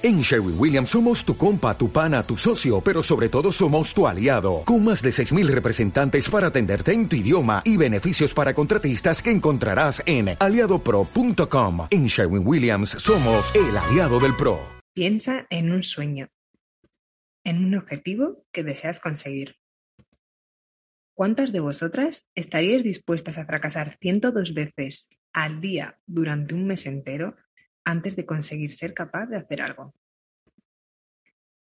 En Sherwin Williams somos tu compa, tu pana, tu socio, pero sobre todo somos tu aliado, con más de 6.000 representantes para atenderte en tu idioma y beneficios para contratistas que encontrarás en aliadopro.com. En Sherwin Williams somos el aliado del PRO. Piensa en un sueño, en un objetivo que deseas conseguir. ¿Cuántas de vosotras estaríais dispuestas a fracasar 102 veces al día durante un mes entero antes de conseguir ser capaz de hacer algo.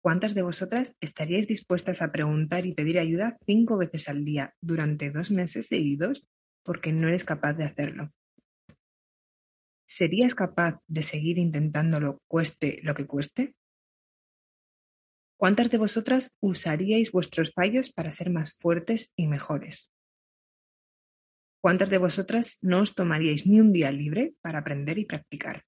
¿Cuántas de vosotras estaríais dispuestas a preguntar y pedir ayuda cinco veces al día durante dos meses seguidos porque no eres capaz de hacerlo? ¿Serías capaz de seguir intentándolo cueste lo que cueste? ¿Cuántas de vosotras usaríais vuestros fallos para ser más fuertes y mejores? ¿Cuántas de vosotras no os tomaríais ni un día libre para aprender y practicar?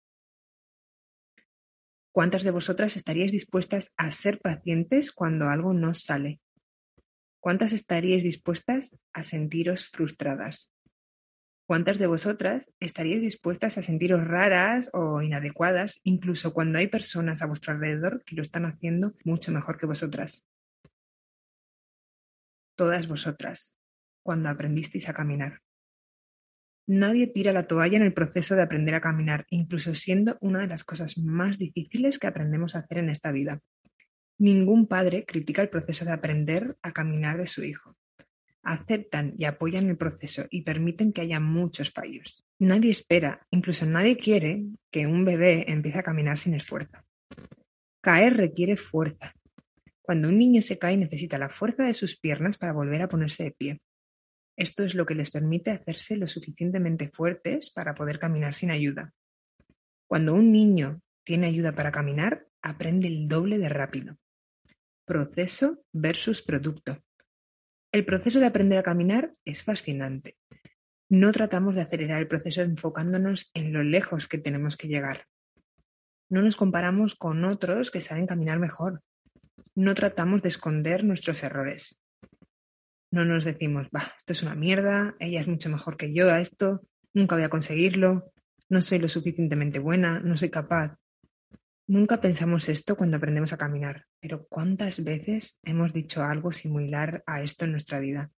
¿Cuántas de vosotras estaríais dispuestas a ser pacientes cuando algo no sale? ¿Cuántas estaríais dispuestas a sentiros frustradas? ¿Cuántas de vosotras estaríais dispuestas a sentiros raras o inadecuadas incluso cuando hay personas a vuestro alrededor que lo están haciendo mucho mejor que vosotras? Todas vosotras, cuando aprendisteis a caminar. Nadie tira la toalla en el proceso de aprender a caminar, incluso siendo una de las cosas más difíciles que aprendemos a hacer en esta vida. Ningún padre critica el proceso de aprender a caminar de su hijo. Aceptan y apoyan el proceso y permiten que haya muchos fallos. Nadie espera, incluso nadie quiere, que un bebé empiece a caminar sin esfuerzo. Caer requiere fuerza. Cuando un niño se cae necesita la fuerza de sus piernas para volver a ponerse de pie. Esto es lo que les permite hacerse lo suficientemente fuertes para poder caminar sin ayuda. Cuando un niño tiene ayuda para caminar, aprende el doble de rápido. Proceso versus producto. El proceso de aprender a caminar es fascinante. No tratamos de acelerar el proceso enfocándonos en lo lejos que tenemos que llegar. No nos comparamos con otros que saben caminar mejor. No tratamos de esconder nuestros errores. No nos decimos, esto es una mierda, ella es mucho mejor que yo a esto, nunca voy a conseguirlo, no soy lo suficientemente buena, no soy capaz. Nunca pensamos esto cuando aprendemos a caminar, pero ¿cuántas veces hemos dicho algo similar a esto en nuestra vida?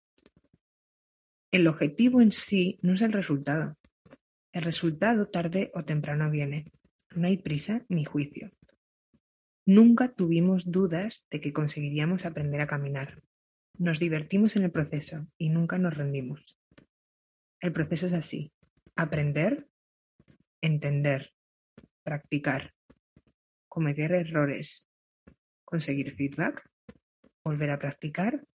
El objetivo en sí no es el resultado. El resultado tarde o temprano viene. No hay prisa ni juicio. Nunca tuvimos dudas de que conseguiríamos aprender a caminar. Nos divertimos en el proceso y nunca nos rendimos. El proceso es así. Aprender, entender, practicar, cometer errores, conseguir feedback, volver a practicar,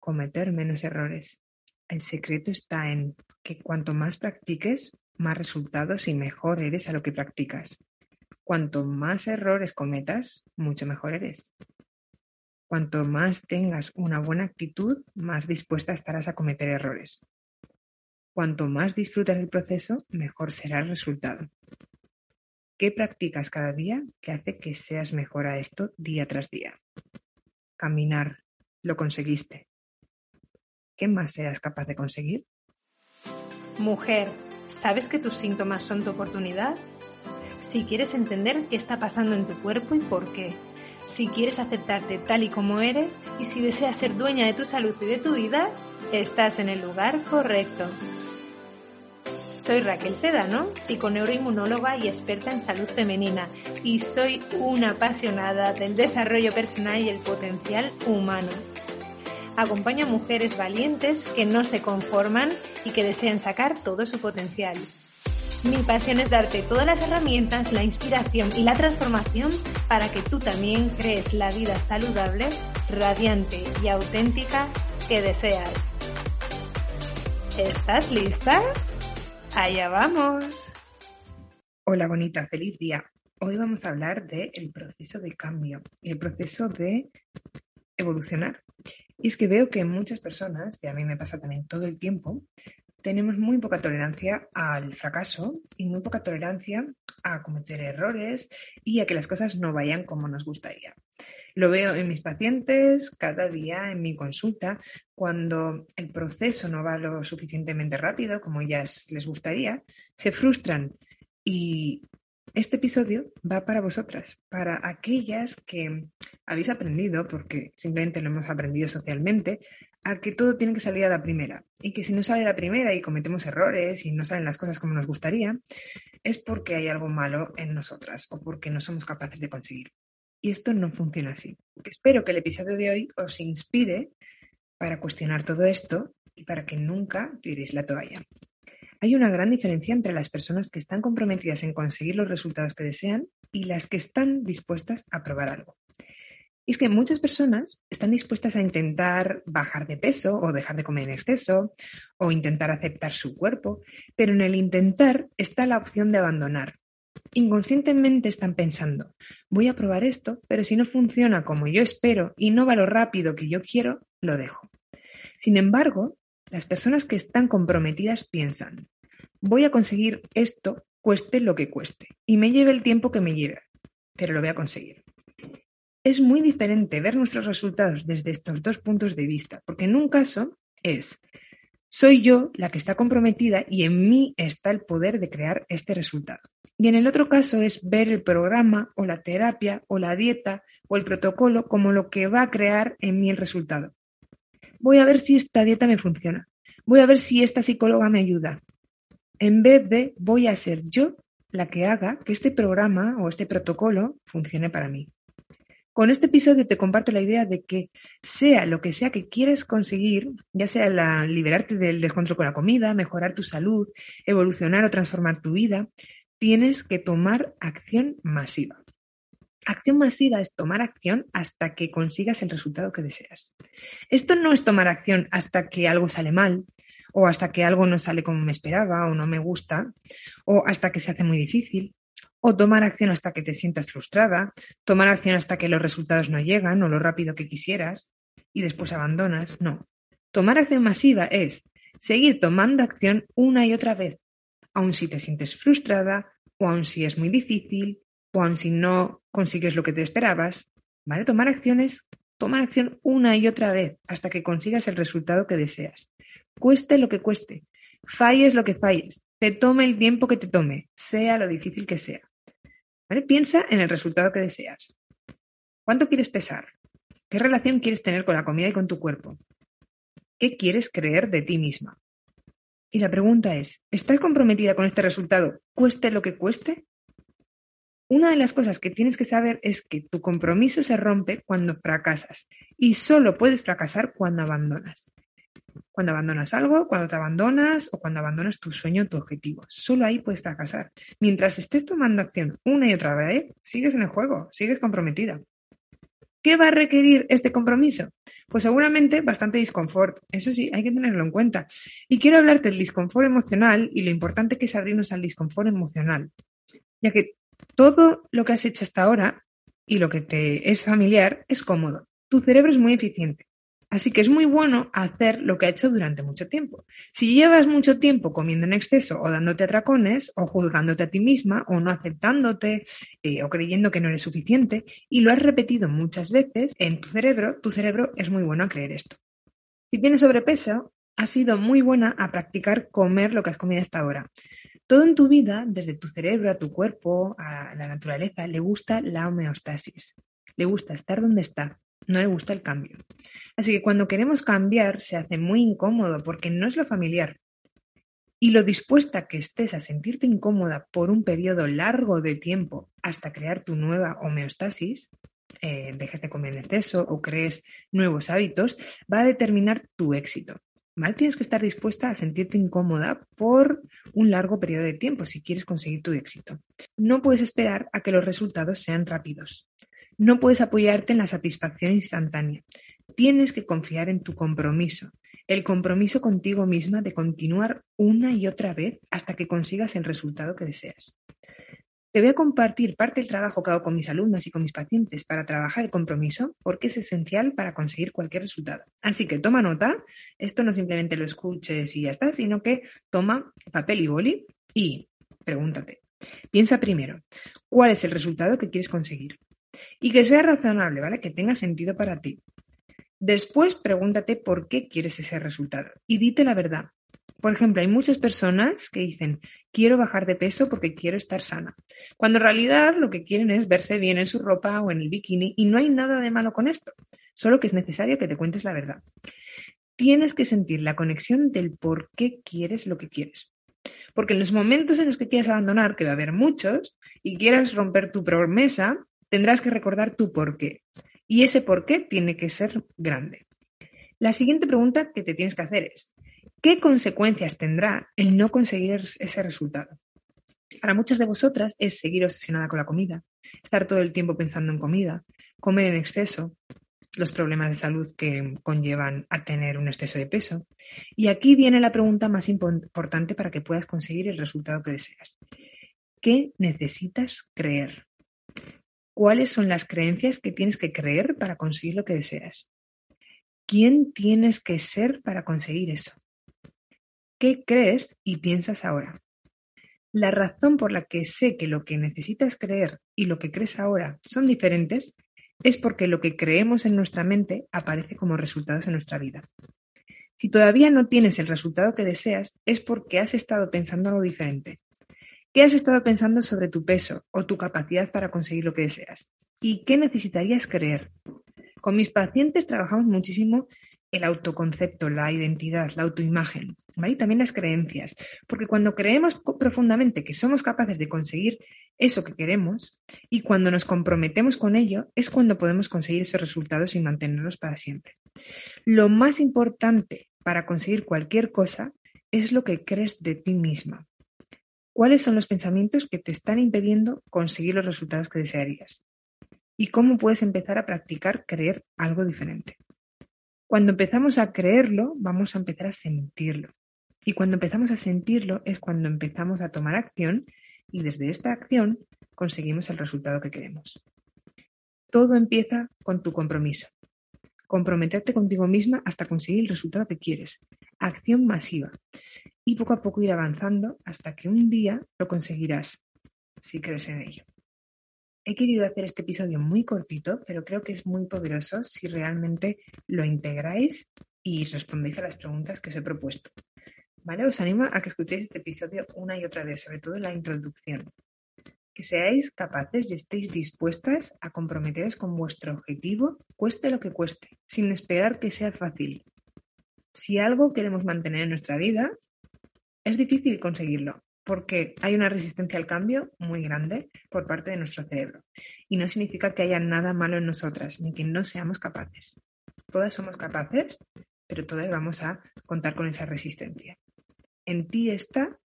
cometer menos errores. El secreto está en que cuanto más practiques, más resultados y mejor eres a lo que practicas. Cuanto más errores cometas, mucho mejor eres. Cuanto más tengas una buena actitud, más dispuesta estarás a cometer errores. Cuanto más disfrutas del proceso, mejor será el resultado. ¿Qué practicas cada día que hace que seas mejor a esto día tras día? Caminar. Lo conseguiste. ¿Qué más serás capaz de conseguir? Mujer, ¿sabes que tus síntomas son tu oportunidad? Si quieres entender qué está pasando en tu cuerpo y por qué, si quieres aceptarte tal y como eres y si deseas ser dueña de tu salud y de tu vida, estás en el lugar correcto. Soy Raquel Sedano, psiconeuroinmunóloga y experta en salud femenina, y soy una apasionada del desarrollo personal y el potencial humano. Acompaño a mujeres valientes que no se conforman y que desean sacar todo su potencial. Mi pasión es darte todas las herramientas, la inspiración y la transformación para que tú también crees la vida saludable, radiante y auténtica que deseas. ¿Estás lista? Allá vamos. Hola bonita, feliz día. Hoy vamos a hablar del proceso de cambio y el proceso de evolucionar. Y es que veo que muchas personas, y a mí me pasa también todo el tiempo, tenemos muy poca tolerancia al fracaso y muy poca tolerancia a cometer errores y a que las cosas no vayan como nos gustaría. Lo veo en mis pacientes cada día en mi consulta, cuando el proceso no va lo suficientemente rápido como ellas les gustaría, se frustran y este episodio va para vosotras, para aquellas que habéis aprendido, porque simplemente lo hemos aprendido socialmente, a que todo tiene que salir a la primera. Y que si no sale a la primera y cometemos errores y no salen las cosas como nos gustaría, es porque hay algo malo en nosotras o porque no somos capaces de conseguir. Y esto no funciona así. Espero que el episodio de hoy os inspire para cuestionar todo esto y para que nunca tiréis la toalla. Hay una gran diferencia entre las personas que están comprometidas en conseguir los resultados que desean y las que están dispuestas a probar algo. Y es que muchas personas están dispuestas a intentar bajar de peso o dejar de comer en exceso o intentar aceptar su cuerpo, pero en el intentar está la opción de abandonar. Inconscientemente están pensando, voy a probar esto, pero si no funciona como yo espero y no va lo rápido que yo quiero, lo dejo. Sin embargo, las personas que están comprometidas piensan, voy a conseguir esto cueste lo que cueste y me lleve el tiempo que me lleve, pero lo voy a conseguir. Es muy diferente ver nuestros resultados desde estos dos puntos de vista, porque en un caso es, soy yo la que está comprometida y en mí está el poder de crear este resultado. Y en el otro caso es ver el programa o la terapia o la dieta o el protocolo como lo que va a crear en mí el resultado voy a ver si esta dieta me funciona, voy a ver si esta psicóloga me ayuda, en vez de voy a ser yo la que haga que este programa o este protocolo funcione para mí. Con este episodio te comparto la idea de que sea lo que sea que quieres conseguir, ya sea liberarte del descontrol con la comida, mejorar tu salud, evolucionar o transformar tu vida, tienes que tomar acción masiva. Acción masiva es tomar acción hasta que consigas el resultado que deseas. Esto no es tomar acción hasta que algo sale mal, o hasta que algo no sale como me esperaba, o no me gusta, o hasta que se hace muy difícil, o tomar acción hasta que te sientas frustrada, tomar acción hasta que los resultados no llegan o lo rápido que quisieras, y después abandonas. No. Tomar acción masiva es seguir tomando acción una y otra vez, aun si te sientes frustrada, o aun si es muy difícil, o si no consigues lo que te esperabas, ¿vale? Tomar acciones, tomar acción una y otra vez hasta que consigas el resultado que deseas. Cueste lo que cueste, falles lo que falles, te tome el tiempo que te tome, sea lo difícil que sea. Piensa en el resultado que deseas. ¿Cuánto quieres pesar? ¿Qué relación quieres tener con la comida y con tu cuerpo? ¿Qué quieres creer de ti misma? Y la pregunta es, ¿estás comprometida con este resultado, cueste lo que cueste? Una de las cosas que tienes que saber es que tu compromiso se rompe cuando fracasas y solo puedes fracasar cuando abandonas. Cuando abandonas algo, cuando te abandonas o cuando abandonas tu sueño tu objetivo. Solo ahí puedes fracasar. Mientras estés tomando acción una y otra vez, sigues en el juego, sigues comprometida. ¿Qué va a requerir este compromiso? Pues seguramente bastante disconfort. Eso sí, hay que tenerlo en cuenta. Y quiero hablarte del disconfort emocional y lo importante que es abrirnos al disconfort emocional. Ya que todo lo que has hecho hasta ahora y lo que te es familiar es cómodo. Tu cerebro es muy eficiente. Así que es muy bueno hacer lo que ha hecho durante mucho tiempo. Si llevas mucho tiempo comiendo en exceso o dándote atracones o juzgándote a ti misma o no aceptándote eh, o creyendo que no eres suficiente y lo has repetido muchas veces en tu cerebro, tu cerebro es muy bueno a creer esto. Si tienes sobrepeso, has sido muy buena a practicar comer lo que has comido hasta ahora. Todo en tu vida, desde tu cerebro a tu cuerpo, a la naturaleza, le gusta la homeostasis. Le gusta estar donde está, no le gusta el cambio. Así que cuando queremos cambiar se hace muy incómodo porque no es lo familiar. Y lo dispuesta que estés a sentirte incómoda por un periodo largo de tiempo hasta crear tu nueva homeostasis, eh, de comer en exceso o crees nuevos hábitos, va a determinar tu éxito. Mal tienes que estar dispuesta a sentirte incómoda por un largo periodo de tiempo si quieres conseguir tu éxito. No puedes esperar a que los resultados sean rápidos. No puedes apoyarte en la satisfacción instantánea. Tienes que confiar en tu compromiso, el compromiso contigo misma de continuar una y otra vez hasta que consigas el resultado que deseas. Te voy a compartir parte del trabajo que hago con mis alumnas y con mis pacientes para trabajar el compromiso porque es esencial para conseguir cualquier resultado. Así que toma nota, esto no simplemente lo escuches y ya está, sino que toma papel y boli y pregúntate. Piensa primero, ¿cuál es el resultado que quieres conseguir? Y que sea razonable, ¿vale? Que tenga sentido para ti. Después pregúntate por qué quieres ese resultado y dite la verdad. Por ejemplo, hay muchas personas que dicen, quiero bajar de peso porque quiero estar sana. Cuando en realidad lo que quieren es verse bien en su ropa o en el bikini y no hay nada de malo con esto, solo que es necesario que te cuentes la verdad. Tienes que sentir la conexión del por qué quieres lo que quieres. Porque en los momentos en los que quieras abandonar, que va a haber muchos, y quieras romper tu promesa, tendrás que recordar tu por qué. Y ese por qué tiene que ser grande. La siguiente pregunta que te tienes que hacer es, ¿Qué consecuencias tendrá el no conseguir ese resultado? Para muchas de vosotras es seguir obsesionada con la comida, estar todo el tiempo pensando en comida, comer en exceso, los problemas de salud que conllevan a tener un exceso de peso. Y aquí viene la pregunta más importante para que puedas conseguir el resultado que deseas. ¿Qué necesitas creer? ¿Cuáles son las creencias que tienes que creer para conseguir lo que deseas? ¿Quién tienes que ser para conseguir eso? ¿Qué crees y piensas ahora? La razón por la que sé que lo que necesitas creer y lo que crees ahora son diferentes es porque lo que creemos en nuestra mente aparece como resultados en nuestra vida. Si todavía no tienes el resultado que deseas, es porque has estado pensando algo diferente. ¿Qué has estado pensando sobre tu peso o tu capacidad para conseguir lo que deseas? ¿Y qué necesitarías creer? Con mis pacientes trabajamos muchísimo el autoconcepto, la identidad, la autoimagen, Y también las creencias, porque cuando creemos profundamente que somos capaces de conseguir eso que queremos y cuando nos comprometemos con ello, es cuando podemos conseguir esos resultados y mantenerlos para siempre. Lo más importante para conseguir cualquier cosa es lo que crees de ti misma. ¿Cuáles son los pensamientos que te están impidiendo conseguir los resultados que desearías? ¿Y cómo puedes empezar a practicar creer algo diferente? Cuando empezamos a creerlo, vamos a empezar a sentirlo. Y cuando empezamos a sentirlo es cuando empezamos a tomar acción y desde esta acción conseguimos el resultado que queremos. Todo empieza con tu compromiso. Comprometerte contigo misma hasta conseguir el resultado que quieres. Acción masiva. Y poco a poco ir avanzando hasta que un día lo conseguirás, si crees en ello. He querido hacer este episodio muy cortito, pero creo que es muy poderoso si realmente lo integráis y respondéis a las preguntas que os he propuesto. ¿Vale? Os animo a que escuchéis este episodio una y otra vez, sobre todo la introducción. Que seáis capaces y estéis dispuestas a comprometeros con vuestro objetivo, cueste lo que cueste, sin esperar que sea fácil. Si algo queremos mantener en nuestra vida, es difícil conseguirlo, porque hay una resistencia al cambio muy grande por parte de nuestro cerebro. Y no significa que haya nada malo en nosotras, ni que no seamos capaces. Todas somos capaces, pero todas vamos a contar con esa resistencia. En ti está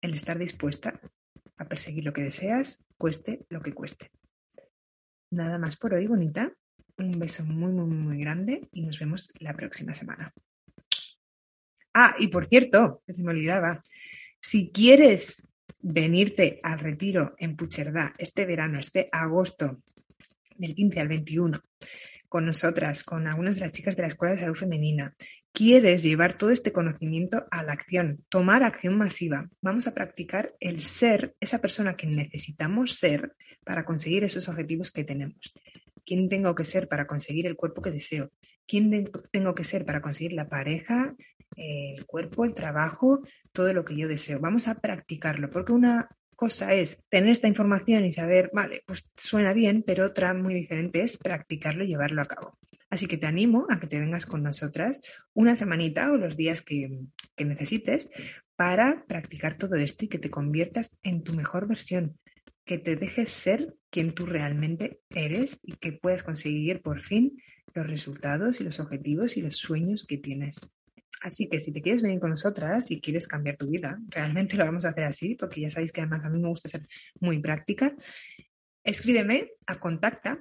el estar dispuesta a perseguir lo que deseas, cueste lo que cueste. Nada más por hoy, bonita. Un beso muy, muy, muy grande y nos vemos la próxima semana. Ah, y por cierto, que se me olvidaba, si quieres venirte al retiro en Pucherdá este verano, este agosto, del 15 al 21, con nosotras, con algunas de las chicas de la Escuela de Salud Femenina, quieres llevar todo este conocimiento a la acción, tomar acción masiva, vamos a practicar el ser esa persona que necesitamos ser para conseguir esos objetivos que tenemos. ¿Quién tengo que ser para conseguir el cuerpo que deseo? ¿Quién tengo que ser para conseguir la pareja, el cuerpo, el trabajo, todo lo que yo deseo? Vamos a practicarlo, porque una cosa es tener esta información y saber, vale, pues suena bien, pero otra muy diferente es practicarlo y llevarlo a cabo. Así que te animo a que te vengas con nosotras una semanita o los días que, que necesites para practicar todo esto y que te conviertas en tu mejor versión, que te dejes ser quien tú realmente eres y que puedas conseguir por fin los resultados y los objetivos y los sueños que tienes. Así que si te quieres venir con nosotras y quieres cambiar tu vida, realmente lo vamos a hacer así, porque ya sabéis que además a mí me gusta ser muy práctica. Escríbeme a contacta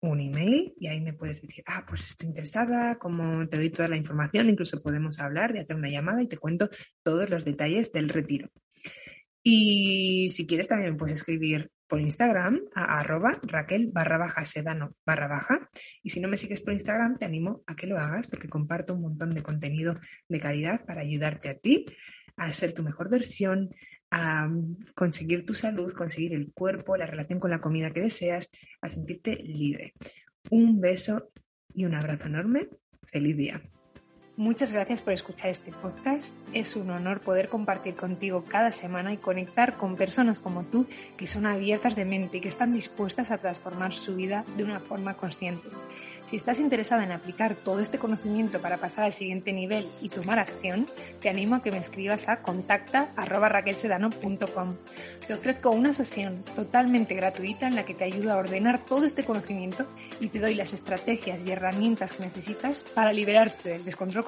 un email y ahí me puedes decir, ah, pues estoy interesada, como te doy toda la información, incluso podemos hablar y hacer una llamada y te cuento todos los detalles del retiro. Y si quieres también puedes escribir por Instagram a arroba Raquel barra baja sedano barra baja. Y si no me sigues por Instagram, te animo a que lo hagas porque comparto un montón de contenido de calidad para ayudarte a ti a ser tu mejor versión, a conseguir tu salud, conseguir el cuerpo, la relación con la comida que deseas, a sentirte libre. Un beso y un abrazo enorme. Feliz día. Muchas gracias por escuchar este podcast. Es un honor poder compartir contigo cada semana y conectar con personas como tú que son abiertas de mente y que están dispuestas a transformar su vida de una forma consciente. Si estás interesada en aplicar todo este conocimiento para pasar al siguiente nivel y tomar acción, te animo a que me escribas a contacta.raquelsedano.com. Te ofrezco una sesión totalmente gratuita en la que te ayudo a ordenar todo este conocimiento y te doy las estrategias y herramientas que necesitas para liberarte del descontrol